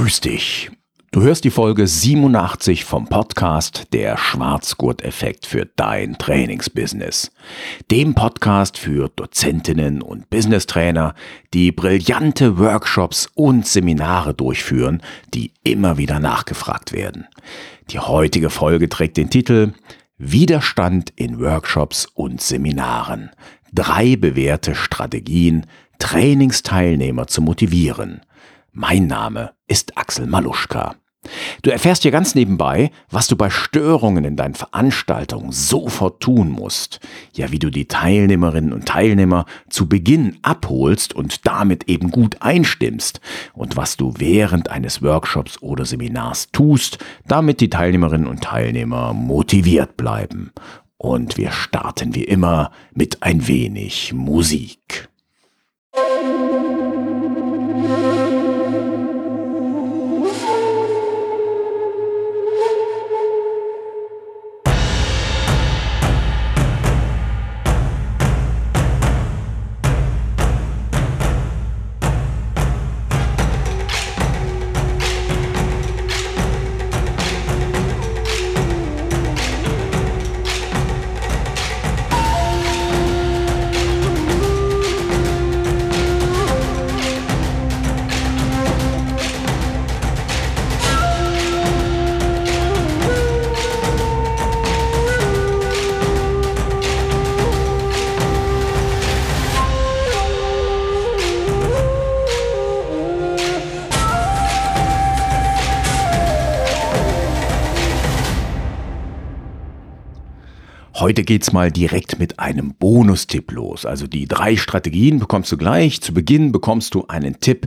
Grüß dich. Du hörst die Folge 87 vom Podcast Der Schwarzgurt-Effekt für dein Trainingsbusiness. Dem Podcast für Dozentinnen und Businesstrainer, die brillante Workshops und Seminare durchführen, die immer wieder nachgefragt werden. Die heutige Folge trägt den Titel Widerstand in Workshops und Seminaren. Drei bewährte Strategien, Trainingsteilnehmer zu motivieren. Mein Name ist Axel Maluschka. Du erfährst hier ganz nebenbei, was du bei Störungen in deinen Veranstaltungen sofort tun musst. Ja, wie du die Teilnehmerinnen und Teilnehmer zu Beginn abholst und damit eben gut einstimmst. Und was du während eines Workshops oder Seminars tust, damit die Teilnehmerinnen und Teilnehmer motiviert bleiben. Und wir starten wie immer mit ein wenig Musik. Heute geht's mal direkt mit einem Bonustipp los. Also die drei Strategien bekommst du gleich. Zu Beginn bekommst du einen Tipp,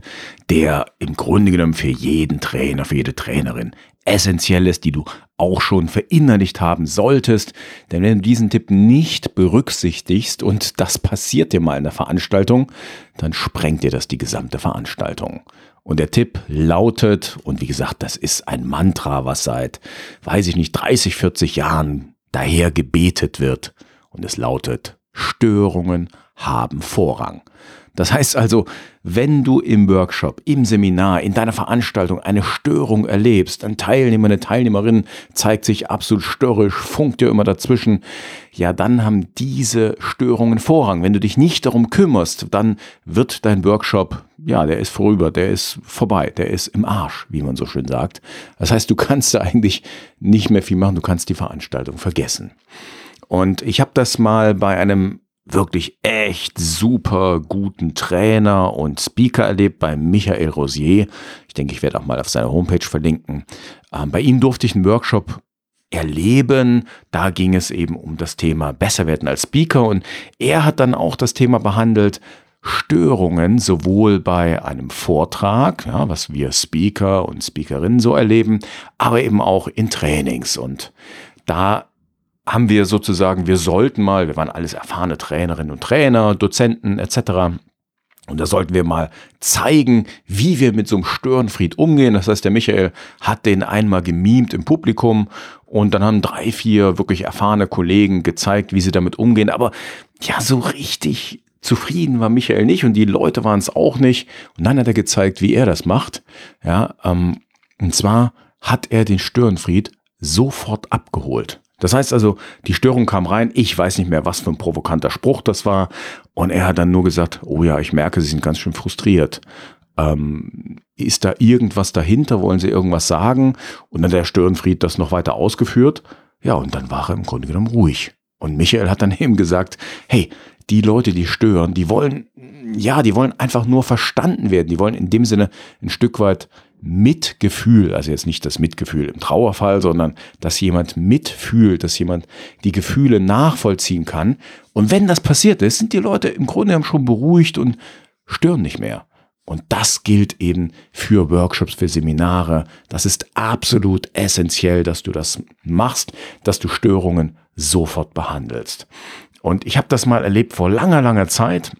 der im Grunde genommen für jeden Trainer, für jede Trainerin essentiell ist, die du auch schon verinnerlicht haben solltest. Denn wenn du diesen Tipp nicht berücksichtigst und das passiert dir mal in der Veranstaltung, dann sprengt dir das die gesamte Veranstaltung. Und der Tipp lautet, und wie gesagt, das ist ein Mantra, was seit, weiß ich nicht, 30, 40 Jahren daher gebetet wird und es lautet, Störungen haben Vorrang. Das heißt also, wenn du im Workshop, im Seminar, in deiner Veranstaltung eine Störung erlebst, ein Teilnehmer, eine Teilnehmerin zeigt sich absolut störrisch, funkt dir immer dazwischen, ja, dann haben diese Störungen Vorrang. Wenn du dich nicht darum kümmerst, dann wird dein Workshop, ja, der ist vorüber, der ist vorbei, der ist im Arsch, wie man so schön sagt. Das heißt, du kannst da eigentlich nicht mehr viel machen, du kannst die Veranstaltung vergessen. Und ich habe das mal bei einem wirklich echt super guten Trainer und Speaker erlebt bei Michael Rosier. Ich denke, ich werde auch mal auf seiner Homepage verlinken. Ähm, bei ihm durfte ich einen Workshop erleben. Da ging es eben um das Thema besser werden als Speaker und er hat dann auch das Thema behandelt, Störungen sowohl bei einem Vortrag, ja, was wir Speaker und Speakerinnen so erleben, aber eben auch in Trainings. Und da haben wir sozusagen, wir sollten mal, wir waren alles erfahrene Trainerinnen und Trainer, Dozenten etc. Und da sollten wir mal zeigen, wie wir mit so einem Störenfried umgehen. Das heißt, der Michael hat den einmal gemimt im Publikum und dann haben drei, vier wirklich erfahrene Kollegen gezeigt, wie sie damit umgehen. Aber ja, so richtig zufrieden war Michael nicht und die Leute waren es auch nicht. Und dann hat er gezeigt, wie er das macht. Ja, ähm, und zwar hat er den Störenfried sofort abgeholt. Das heißt also, die Störung kam rein, ich weiß nicht mehr, was für ein provokanter Spruch das war. Und er hat dann nur gesagt, oh ja, ich merke, Sie sind ganz schön frustriert. Ähm, ist da irgendwas dahinter? Wollen Sie irgendwas sagen? Und dann der Störenfried das noch weiter ausgeführt. Ja, und dann war er im Grunde genommen ruhig. Und Michael hat dann eben gesagt, hey, die Leute, die stören, die wollen, ja, die wollen einfach nur verstanden werden. Die wollen in dem Sinne ein Stück weit Mitgefühl, also jetzt nicht das Mitgefühl im Trauerfall, sondern dass jemand mitfühlt, dass jemand die Gefühle nachvollziehen kann. Und wenn das passiert ist, sind die Leute im Grunde genommen schon beruhigt und stören nicht mehr. Und das gilt eben für Workshops, für Seminare. Das ist absolut essentiell, dass du das machst, dass du Störungen sofort behandelst. Und ich habe das mal erlebt vor langer, langer Zeit.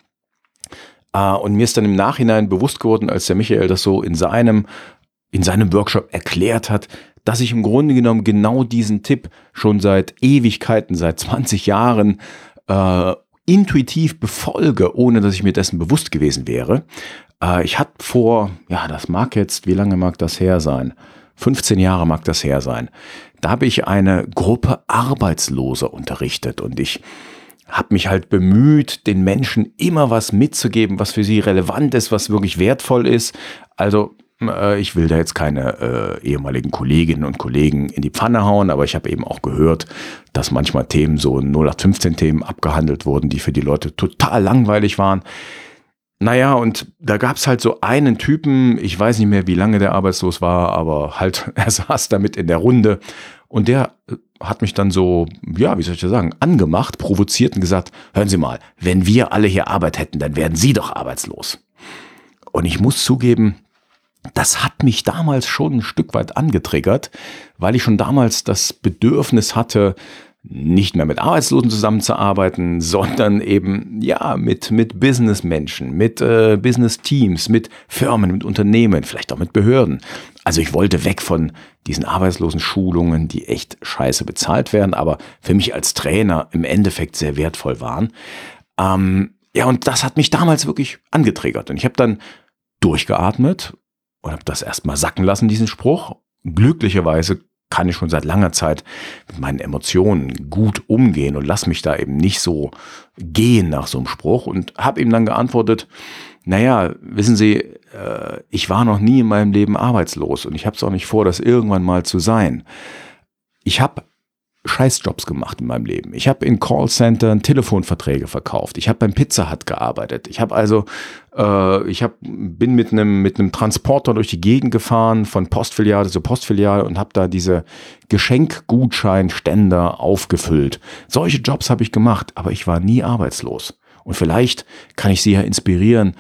Uh, und mir ist dann im Nachhinein bewusst geworden, als der Michael das so in seinem in seinem Workshop erklärt hat, dass ich im Grunde genommen genau diesen Tipp schon seit Ewigkeiten, seit 20 Jahren äh, intuitiv befolge, ohne dass ich mir dessen bewusst gewesen wäre. Äh, ich hatte vor, ja, das mag jetzt, wie lange mag das her sein? 15 Jahre mag das her sein. Da habe ich eine Gruppe Arbeitsloser unterrichtet und ich habe mich halt bemüht, den Menschen immer was mitzugeben, was für sie relevant ist, was wirklich wertvoll ist. Also ich will da jetzt keine äh, ehemaligen Kolleginnen und Kollegen in die Pfanne hauen, aber ich habe eben auch gehört, dass manchmal Themen so 0815 Themen abgehandelt wurden, die für die Leute total langweilig waren. Naja, und da gab es halt so einen Typen, ich weiß nicht mehr, wie lange der arbeitslos war, aber halt, er saß damit in der Runde und der äh, hat mich dann so, ja, wie soll ich das sagen, angemacht, provoziert und gesagt, hören Sie mal, wenn wir alle hier Arbeit hätten, dann wären Sie doch arbeitslos. Und ich muss zugeben, das hat mich damals schon ein Stück weit angetriggert, weil ich schon damals das Bedürfnis hatte, nicht mehr mit Arbeitslosen zusammenzuarbeiten, sondern eben ja mit mit Businessmenschen, mit äh, Business-Teams, mit Firmen, mit Unternehmen, vielleicht auch mit Behörden. Also ich wollte weg von diesen Arbeitslosen-Schulungen, die echt scheiße bezahlt werden, aber für mich als Trainer im Endeffekt sehr wertvoll waren. Ähm, ja, und das hat mich damals wirklich angetriggert. Und ich habe dann durchgeatmet und habe das erstmal sacken lassen, diesen Spruch. Glücklicherweise kann ich schon seit langer Zeit mit meinen Emotionen gut umgehen und lass mich da eben nicht so gehen nach so einem Spruch und habe ihm dann geantwortet, naja, wissen Sie, äh, ich war noch nie in meinem Leben arbeitslos und ich habe es auch nicht vor, das irgendwann mal zu sein. Ich habe Scheißjobs gemacht in meinem Leben. Ich habe in Callcentern Telefonverträge verkauft. Ich habe beim Pizza Hut gearbeitet. Ich habe also, äh, ich hab, bin mit einem mit einem Transporter durch die Gegend gefahren von Postfiliale zu Postfiliale und habe da diese Geschenkgutscheinständer aufgefüllt. Solche Jobs habe ich gemacht, aber ich war nie arbeitslos. Und vielleicht kann ich Sie ja inspirieren,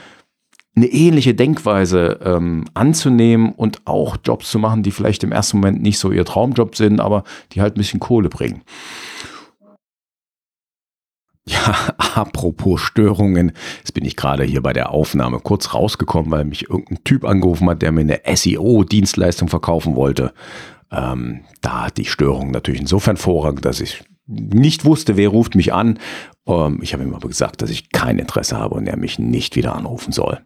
eine ähnliche Denkweise ähm, anzunehmen und auch Jobs zu machen, die vielleicht im ersten Moment nicht so ihr Traumjob sind, aber die halt ein bisschen Kohle bringen. Ja, apropos Störungen, jetzt bin ich gerade hier bei der Aufnahme kurz rausgekommen, weil mich irgendein Typ angerufen hat, der mir eine SEO-Dienstleistung verkaufen wollte. Ähm, da hat die Störung natürlich insofern Vorrang, dass ich nicht wusste, wer ruft mich an. Ähm, ich habe ihm aber gesagt, dass ich kein Interesse habe und er mich nicht wieder anrufen soll.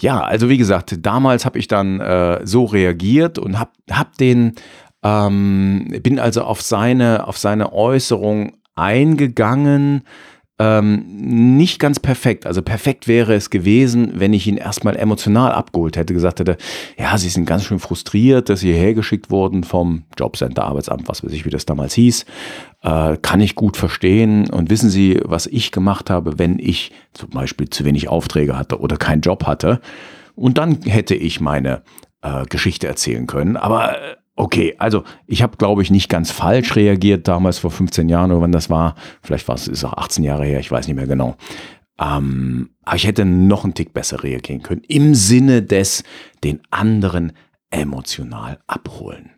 Ja, also wie gesagt, damals habe ich dann äh, so reagiert und habe hab den, ähm, bin also auf seine, auf seine Äußerung eingegangen ähm, nicht ganz perfekt. Also perfekt wäre es gewesen, wenn ich ihn erstmal emotional abgeholt hätte, gesagt hätte, ja, sie sind ganz schön frustriert, dass sie hierher geschickt wurden vom Jobcenter, Arbeitsamt, was weiß ich, wie das damals hieß. Äh, kann ich gut verstehen. Und wissen Sie, was ich gemacht habe, wenn ich zum Beispiel zu wenig Aufträge hatte oder keinen Job hatte? Und dann hätte ich meine äh, Geschichte erzählen können. Aber äh, Okay, also ich habe, glaube ich, nicht ganz falsch reagiert damals vor 15 Jahren oder wann das war. Vielleicht war es ist auch 18 Jahre her, ich weiß nicht mehr genau. Ähm, aber ich hätte noch einen Tick besser reagieren können. Im Sinne des den anderen emotional abholen.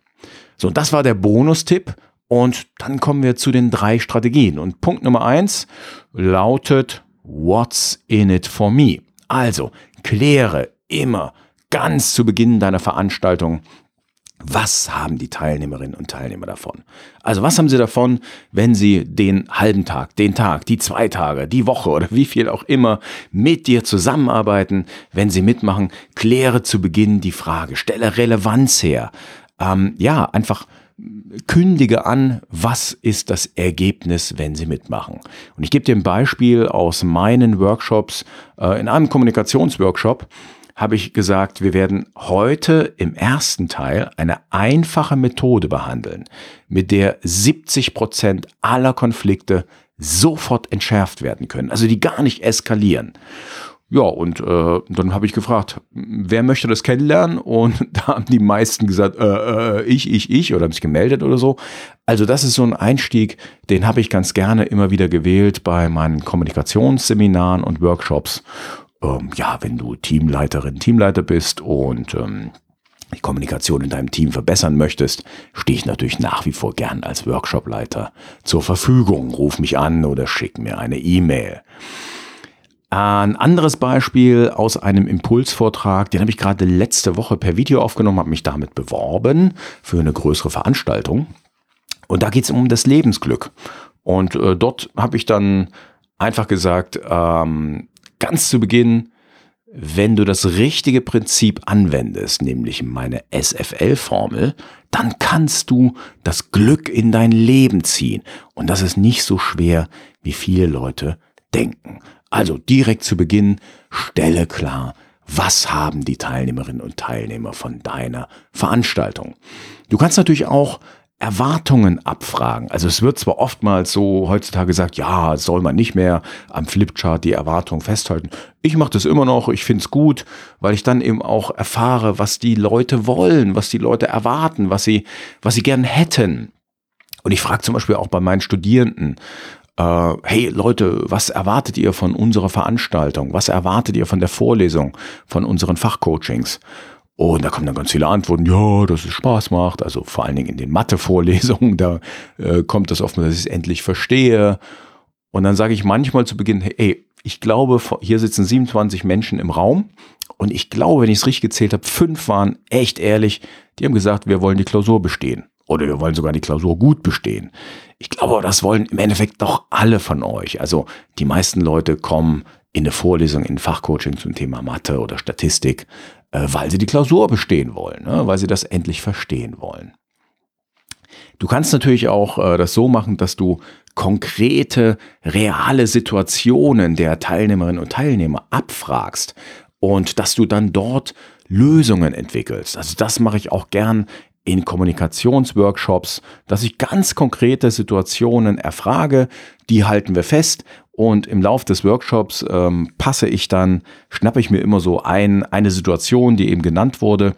So, das war der Bonustipp. Und dann kommen wir zu den drei Strategien. Und Punkt Nummer eins lautet, what's in it for me? Also, kläre immer ganz zu Beginn deiner Veranstaltung, was haben die Teilnehmerinnen und Teilnehmer davon? Also was haben sie davon, wenn sie den halben Tag, den Tag, die zwei Tage, die Woche oder wie viel auch immer mit dir zusammenarbeiten, wenn sie mitmachen? Kläre zu Beginn die Frage, stelle Relevanz her. Ähm, ja, einfach kündige an, was ist das Ergebnis, wenn Sie mitmachen. Und ich gebe dir ein Beispiel aus meinen Workshops, äh, in einem Kommunikationsworkshop habe ich gesagt, wir werden heute im ersten Teil eine einfache Methode behandeln, mit der 70 Prozent aller Konflikte sofort entschärft werden können, also die gar nicht eskalieren. Ja, und äh, dann habe ich gefragt, wer möchte das kennenlernen? Und da haben die meisten gesagt, äh, äh, ich, ich, ich, oder haben sich gemeldet oder so. Also das ist so ein Einstieg, den habe ich ganz gerne immer wieder gewählt bei meinen Kommunikationsseminaren und Workshops ähm, ja, wenn du Teamleiterin, Teamleiter bist und ähm, die Kommunikation in deinem Team verbessern möchtest, stehe ich natürlich nach wie vor gern als Workshopleiter zur Verfügung. Ruf mich an oder schick mir eine E-Mail. Ein anderes Beispiel aus einem Impulsvortrag, den habe ich gerade letzte Woche per Video aufgenommen, habe mich damit beworben für eine größere Veranstaltung. Und da geht es um das Lebensglück. Und äh, dort habe ich dann Einfach gesagt, ähm, ganz zu Beginn, wenn du das richtige Prinzip anwendest, nämlich meine SFL-Formel, dann kannst du das Glück in dein Leben ziehen. Und das ist nicht so schwer, wie viele Leute denken. Also direkt zu Beginn, stelle klar, was haben die Teilnehmerinnen und Teilnehmer von deiner Veranstaltung. Du kannst natürlich auch Erwartungen abfragen. Also es wird zwar oftmals so heutzutage gesagt, ja, soll man nicht mehr am Flipchart die Erwartungen festhalten. Ich mache das immer noch, ich finde es gut, weil ich dann eben auch erfahre, was die Leute wollen, was die Leute erwarten, was sie, was sie gern hätten. Und ich frage zum Beispiel auch bei meinen Studierenden, äh, hey Leute, was erwartet ihr von unserer Veranstaltung? Was erwartet ihr von der Vorlesung, von unseren Fachcoachings? Und da kommen dann ganz viele Antworten, ja, dass es Spaß macht. Also vor allen Dingen in den Mathe-Vorlesungen, da äh, kommt das oft dass ich es endlich verstehe. Und dann sage ich manchmal zu Beginn, hey, ich glaube, hier sitzen 27 Menschen im Raum. Und ich glaube, wenn ich es richtig gezählt habe, fünf waren echt ehrlich. Die haben gesagt, wir wollen die Klausur bestehen. Oder wir wollen sogar die Klausur gut bestehen. Ich glaube, das wollen im Endeffekt doch alle von euch. Also die meisten Leute kommen in eine Vorlesung, in ein Fachcoaching zum Thema Mathe oder Statistik, weil sie die Klausur bestehen wollen, ne? weil sie das endlich verstehen wollen. Du kannst natürlich auch äh, das so machen, dass du konkrete, reale Situationen der Teilnehmerinnen und Teilnehmer abfragst und dass du dann dort Lösungen entwickelst. Also das mache ich auch gern in Kommunikationsworkshops, dass ich ganz konkrete Situationen erfrage, die halten wir fest und im Lauf des Workshops ähm, passe ich dann, schnappe ich mir immer so ein, eine Situation, die eben genannt wurde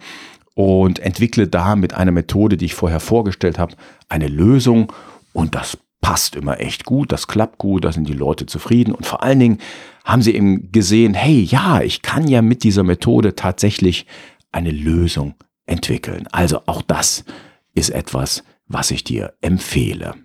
und entwickle da mit einer Methode, die ich vorher vorgestellt habe, eine Lösung und das passt immer echt gut, das klappt gut, da sind die Leute zufrieden und vor allen Dingen haben sie eben gesehen, hey, ja, ich kann ja mit dieser Methode tatsächlich eine Lösung entwickeln. Also auch das ist etwas, was ich dir empfehle.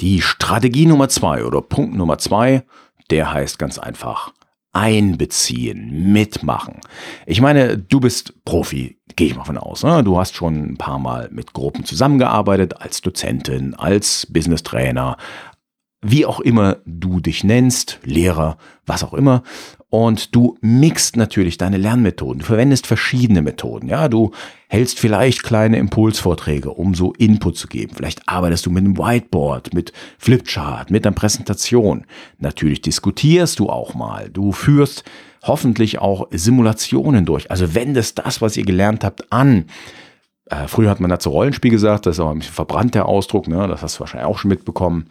Die Strategie Nummer zwei oder Punkt Nummer zwei, der heißt ganz einfach einbeziehen, mitmachen. Ich meine, du bist Profi, gehe ich mal von aus. Ne? Du hast schon ein paar Mal mit Gruppen zusammengearbeitet, als Dozentin, als Business Trainer, wie auch immer du dich nennst, Lehrer, was auch immer. Und du mixt natürlich deine Lernmethoden. Du verwendest verschiedene Methoden. Ja, du hältst vielleicht kleine Impulsvorträge, um so Input zu geben. Vielleicht arbeitest du mit einem Whiteboard, mit Flipchart, mit einer Präsentation. Natürlich diskutierst du auch mal. Du führst hoffentlich auch Simulationen durch. Also wendest das, was ihr gelernt habt, an. Äh, früher hat man dazu Rollenspiel gesagt, das ist auch ein bisschen verbrannt der Ausdruck, ne? das hast du wahrscheinlich auch schon mitbekommen.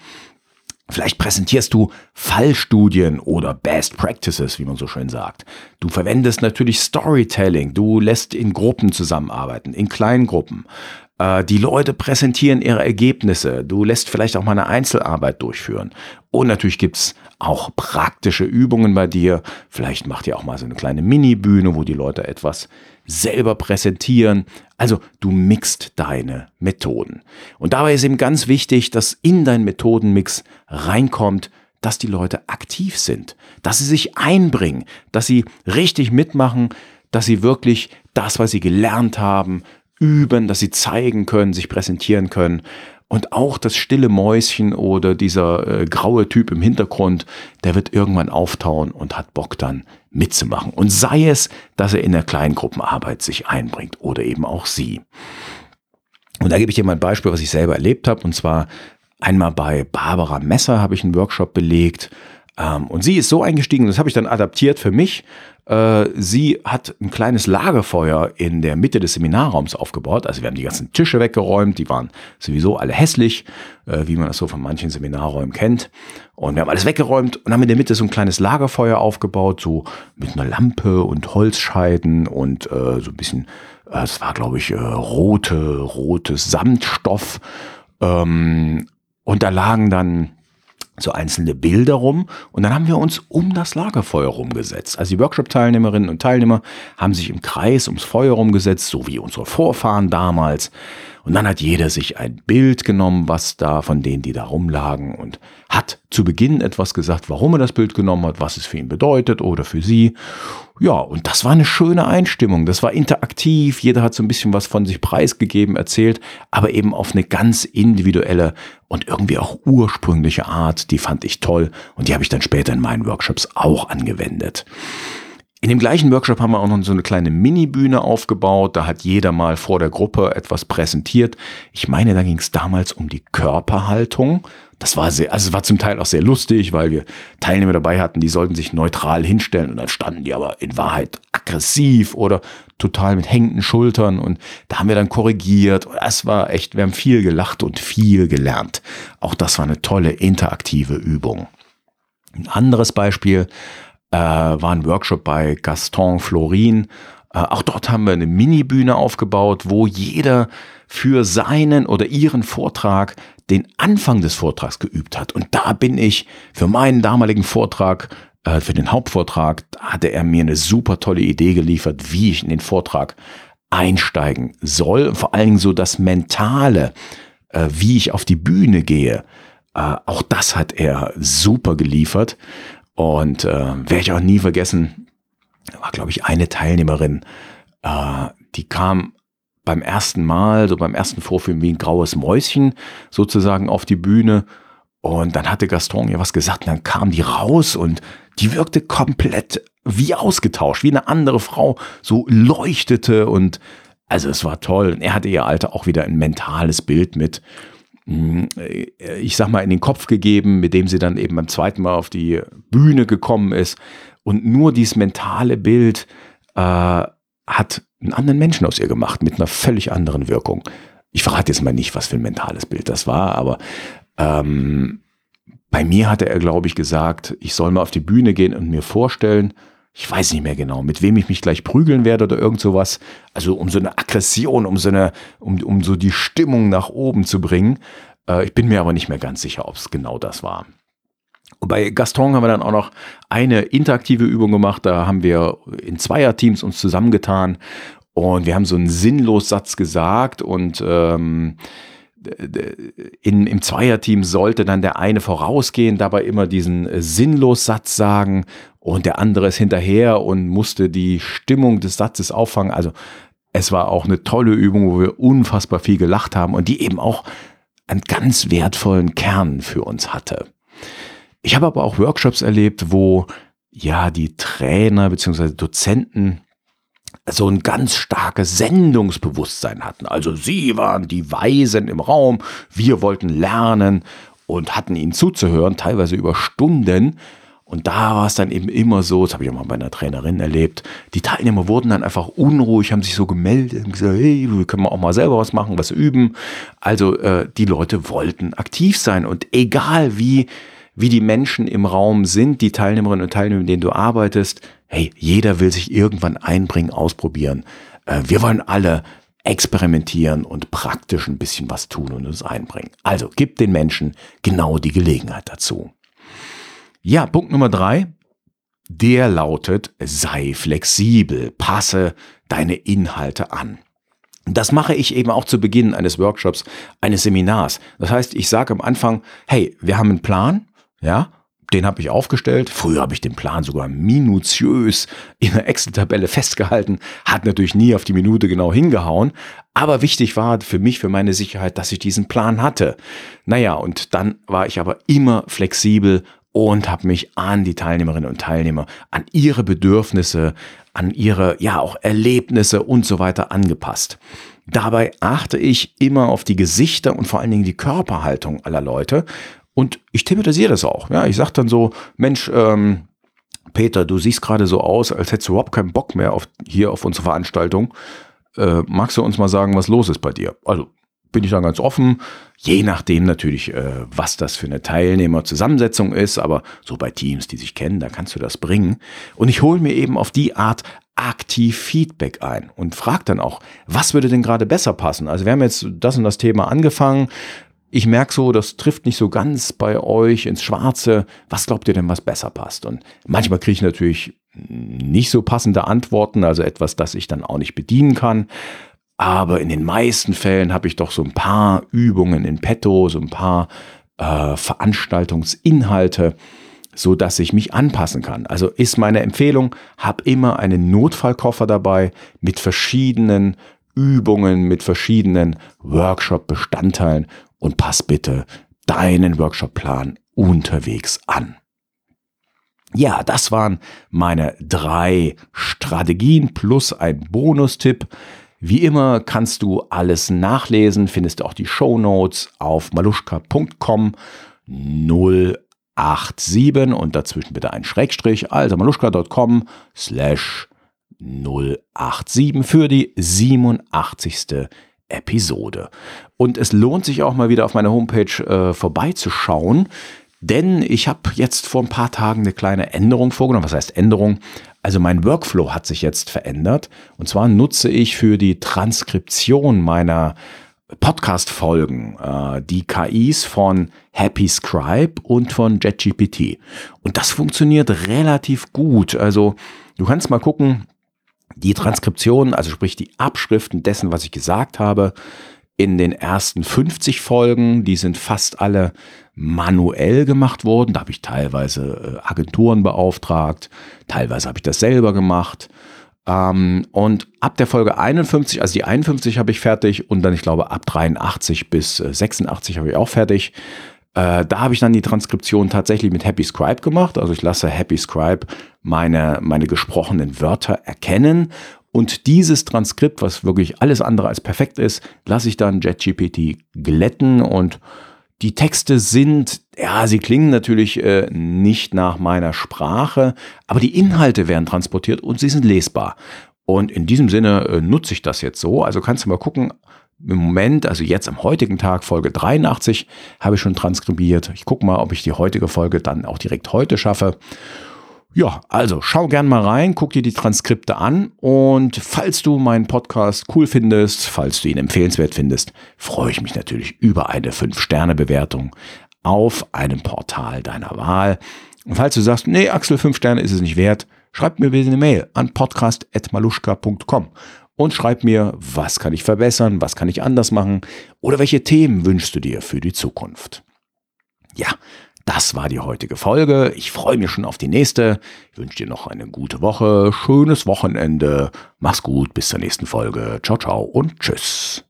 Vielleicht präsentierst du Fallstudien oder Best Practices, wie man so schön sagt. Du verwendest natürlich Storytelling. Du lässt in Gruppen zusammenarbeiten, in kleinen Gruppen. Äh, die Leute präsentieren ihre Ergebnisse. Du lässt vielleicht auch mal eine Einzelarbeit durchführen. Und natürlich gibt's auch praktische Übungen bei dir. Vielleicht macht ihr auch mal so eine kleine Mini-Bühne, wo die Leute etwas selber präsentieren. Also du mixt deine Methoden. Und dabei ist eben ganz wichtig, dass in deinen Methodenmix reinkommt, dass die Leute aktiv sind, dass sie sich einbringen, dass sie richtig mitmachen, dass sie wirklich das, was sie gelernt haben, üben, dass sie zeigen können, sich präsentieren können. Und auch das stille Mäuschen oder dieser äh, graue Typ im Hintergrund, der wird irgendwann auftauen und hat Bock dann mitzumachen. Und sei es, dass er in der Kleingruppenarbeit sich einbringt oder eben auch sie. Und da gebe ich dir mal ein Beispiel, was ich selber erlebt habe. Und zwar einmal bei Barbara Messer habe ich einen Workshop belegt. Ähm, und sie ist so eingestiegen, das habe ich dann adaptiert für mich. Äh, sie hat ein kleines Lagerfeuer in der Mitte des Seminarraums aufgebaut. Also wir haben die ganzen Tische weggeräumt, die waren sowieso alle hässlich, äh, wie man das so von manchen Seminarräumen kennt. Und wir haben alles weggeräumt und haben in der Mitte so ein kleines Lagerfeuer aufgebaut, so mit einer Lampe und Holzscheiden und äh, so ein bisschen, es war glaube ich rote, rotes Samtstoff. Ähm, und da lagen dann so einzelne Bilder rum und dann haben wir uns um das Lagerfeuer rumgesetzt. Also die Workshop-Teilnehmerinnen und Teilnehmer haben sich im Kreis ums Feuer rumgesetzt, so wie unsere Vorfahren damals. Und dann hat jeder sich ein Bild genommen, was da von denen, die da rumlagen und hat zu Beginn etwas gesagt, warum er das Bild genommen hat, was es für ihn bedeutet oder für sie. Ja, und das war eine schöne Einstimmung. Das war interaktiv. Jeder hat so ein bisschen was von sich preisgegeben, erzählt, aber eben auf eine ganz individuelle und irgendwie auch ursprüngliche Art. Die fand ich toll und die habe ich dann später in meinen Workshops auch angewendet. In dem gleichen Workshop haben wir auch noch so eine kleine Mini-Bühne aufgebaut. Da hat jeder mal vor der Gruppe etwas präsentiert. Ich meine, da ging es damals um die Körperhaltung. Das war sehr, also es war zum Teil auch sehr lustig, weil wir Teilnehmer dabei hatten, die sollten sich neutral hinstellen und dann standen die aber in Wahrheit aggressiv oder total mit hängenden Schultern und da haben wir dann korrigiert. Das war echt, wir haben viel gelacht und viel gelernt. Auch das war eine tolle interaktive Übung. Ein anderes Beispiel äh, war ein Workshop bei Gaston Florin. Äh, auch dort haben wir eine Mini-Bühne aufgebaut, wo jeder für seinen oder ihren Vortrag den Anfang des Vortrags geübt hat. Und da bin ich für meinen damaligen Vortrag, äh, für den Hauptvortrag, hatte er mir eine super tolle Idee geliefert, wie ich in den Vortrag einsteigen soll. Vor allen Dingen so das Mentale, äh, wie ich auf die Bühne gehe. Äh, auch das hat er super geliefert. Und äh, werde ich auch nie vergessen, war, glaube ich, eine Teilnehmerin, äh, die kam beim ersten Mal, so beim ersten Vorführen wie ein graues Mäuschen sozusagen auf die Bühne. Und dann hatte Gaston ihr was gesagt und dann kam die raus und die wirkte komplett wie ausgetauscht, wie eine andere Frau, so leuchtete und also es war toll. Und er hatte ihr Alter auch wieder ein mentales Bild mit. Hm, ich sag mal, in den Kopf gegeben, mit dem sie dann eben beim zweiten Mal auf die Bühne gekommen ist. Und nur dieses mentale Bild äh, hat einen anderen Menschen aus ihr gemacht, mit einer völlig anderen Wirkung. Ich verrate jetzt mal nicht, was für ein mentales Bild das war, aber ähm, bei mir hatte er, glaube ich, gesagt, ich soll mal auf die Bühne gehen und mir vorstellen, ich weiß nicht mehr genau, mit wem ich mich gleich prügeln werde oder irgend sowas. Also um so eine Aggression, um so eine, um, um so die Stimmung nach oben zu bringen. Äh, ich bin mir aber nicht mehr ganz sicher, ob es genau das war. Und bei Gaston haben wir dann auch noch eine interaktive Übung gemacht. Da haben wir in Zweierteams uns zusammengetan und wir haben so einen Sinnlos-Satz gesagt und ähm, in, im Zweierteam sollte dann der eine vorausgehen, dabei immer diesen Sinnlos-Satz sagen und der andere ist hinterher und musste die Stimmung des Satzes auffangen. Also es war auch eine tolle Übung, wo wir unfassbar viel gelacht haben und die eben auch einen ganz wertvollen Kern für uns hatte. Ich habe aber auch Workshops erlebt, wo ja die Trainer bzw. Dozenten so ein ganz starkes Sendungsbewusstsein hatten. Also sie waren die Weisen im Raum, wir wollten lernen und hatten ihnen zuzuhören, teilweise über Stunden. Und da war es dann eben immer so, das habe ich auch mal bei einer Trainerin erlebt, die Teilnehmer wurden dann einfach unruhig, haben sich so gemeldet und gesagt, hey, wir können auch mal selber was machen, was üben. Also äh, die Leute wollten aktiv sein und egal wie, wie die Menschen im Raum sind, die Teilnehmerinnen und Teilnehmer, mit denen du arbeitest, hey, jeder will sich irgendwann einbringen, ausprobieren. Äh, wir wollen alle experimentieren und praktisch ein bisschen was tun und uns einbringen. Also gib den Menschen genau die Gelegenheit dazu. Ja, Punkt Nummer drei. Der lautet, sei flexibel, passe deine Inhalte an. Das mache ich eben auch zu Beginn eines Workshops, eines Seminars. Das heißt, ich sage am Anfang, hey, wir haben einen Plan, ja, den habe ich aufgestellt. Früher habe ich den Plan sogar minutiös in der Excel-Tabelle festgehalten, hat natürlich nie auf die Minute genau hingehauen. Aber wichtig war für mich, für meine Sicherheit, dass ich diesen Plan hatte. Naja, und dann war ich aber immer flexibel und habe mich an die Teilnehmerinnen und Teilnehmer, an ihre Bedürfnisse, an ihre, ja, auch Erlebnisse und so weiter angepasst. Dabei achte ich immer auf die Gesichter und vor allen Dingen die Körperhaltung aller Leute. Und ich thematisiere das auch. Ja, ich sage dann so, Mensch, ähm, Peter, du siehst gerade so aus, als hättest du überhaupt keinen Bock mehr auf, hier auf unsere Veranstaltung. Äh, magst du uns mal sagen, was los ist bei dir? Also bin ich dann ganz offen, je nachdem natürlich, äh, was das für eine Teilnehmerzusammensetzung ist, aber so bei Teams, die sich kennen, da kannst du das bringen. Und ich hole mir eben auf die Art aktiv Feedback ein und frage dann auch, was würde denn gerade besser passen? Also wir haben jetzt das und das Thema angefangen. Ich merke so, das trifft nicht so ganz bei euch ins Schwarze. Was glaubt ihr denn, was besser passt? Und manchmal kriege ich natürlich nicht so passende Antworten, also etwas, das ich dann auch nicht bedienen kann. aber in den meisten Fällen habe ich doch so ein paar Übungen in petto, so ein paar äh, Veranstaltungsinhalte, so dass ich mich anpassen kann. Also ist meine Empfehlung, hab immer einen Notfallkoffer dabei mit verschiedenen Übungen, mit verschiedenen Workshop-Bestandteilen und pass bitte deinen Workshop-Plan unterwegs an. Ja, das waren meine drei Strategien plus ein Bonustipp. Wie immer kannst du alles nachlesen, findest auch die Show Notes auf maluschka.com 087 und dazwischen bitte ein Schrägstrich, also maluschka.com slash 087 für die 87. Episode. Und es lohnt sich auch mal wieder auf meiner Homepage äh, vorbeizuschauen, denn ich habe jetzt vor ein paar Tagen eine kleine Änderung vorgenommen. Was heißt Änderung? Also mein Workflow hat sich jetzt verändert. Und zwar nutze ich für die Transkription meiner Podcast-Folgen äh, die KIs von Happy Scribe und von JetGPT. Und das funktioniert relativ gut. Also du kannst mal gucken, die Transkription, also sprich die Abschriften dessen, was ich gesagt habe, in den ersten 50 Folgen, die sind fast alle manuell gemacht worden. Da habe ich teilweise äh, Agenturen beauftragt, teilweise habe ich das selber gemacht. Ähm, und ab der Folge 51, also die 51 habe ich fertig und dann, ich glaube, ab 83 bis 86 äh, habe ich auch fertig. Äh, da habe ich dann die Transkription tatsächlich mit Happy Scribe gemacht. Also ich lasse Happy Scribe meine, meine gesprochenen Wörter erkennen und dieses Transkript, was wirklich alles andere als perfekt ist, lasse ich dann JetGPT glätten und die Texte sind, ja, sie klingen natürlich äh, nicht nach meiner Sprache, aber die Inhalte werden transportiert und sie sind lesbar. Und in diesem Sinne äh, nutze ich das jetzt so. Also kannst du mal gucken, im Moment, also jetzt am heutigen Tag, Folge 83, habe ich schon transkribiert. Ich gucke mal, ob ich die heutige Folge dann auch direkt heute schaffe. Ja, also schau gern mal rein, guck dir die Transkripte an und falls du meinen Podcast cool findest, falls du ihn empfehlenswert findest, freue ich mich natürlich über eine 5-Sterne-Bewertung auf einem Portal deiner Wahl. Und falls du sagst, nee, Axel, 5 Sterne ist es nicht wert, schreib mir bitte eine Mail an podcast.maluschka.com und schreib mir, was kann ich verbessern, was kann ich anders machen oder welche Themen wünschst du dir für die Zukunft. Ja, das war die heutige Folge. Ich freue mich schon auf die nächste. Ich wünsche dir noch eine gute Woche, schönes Wochenende. Mach's gut, bis zur nächsten Folge. Ciao, ciao und tschüss.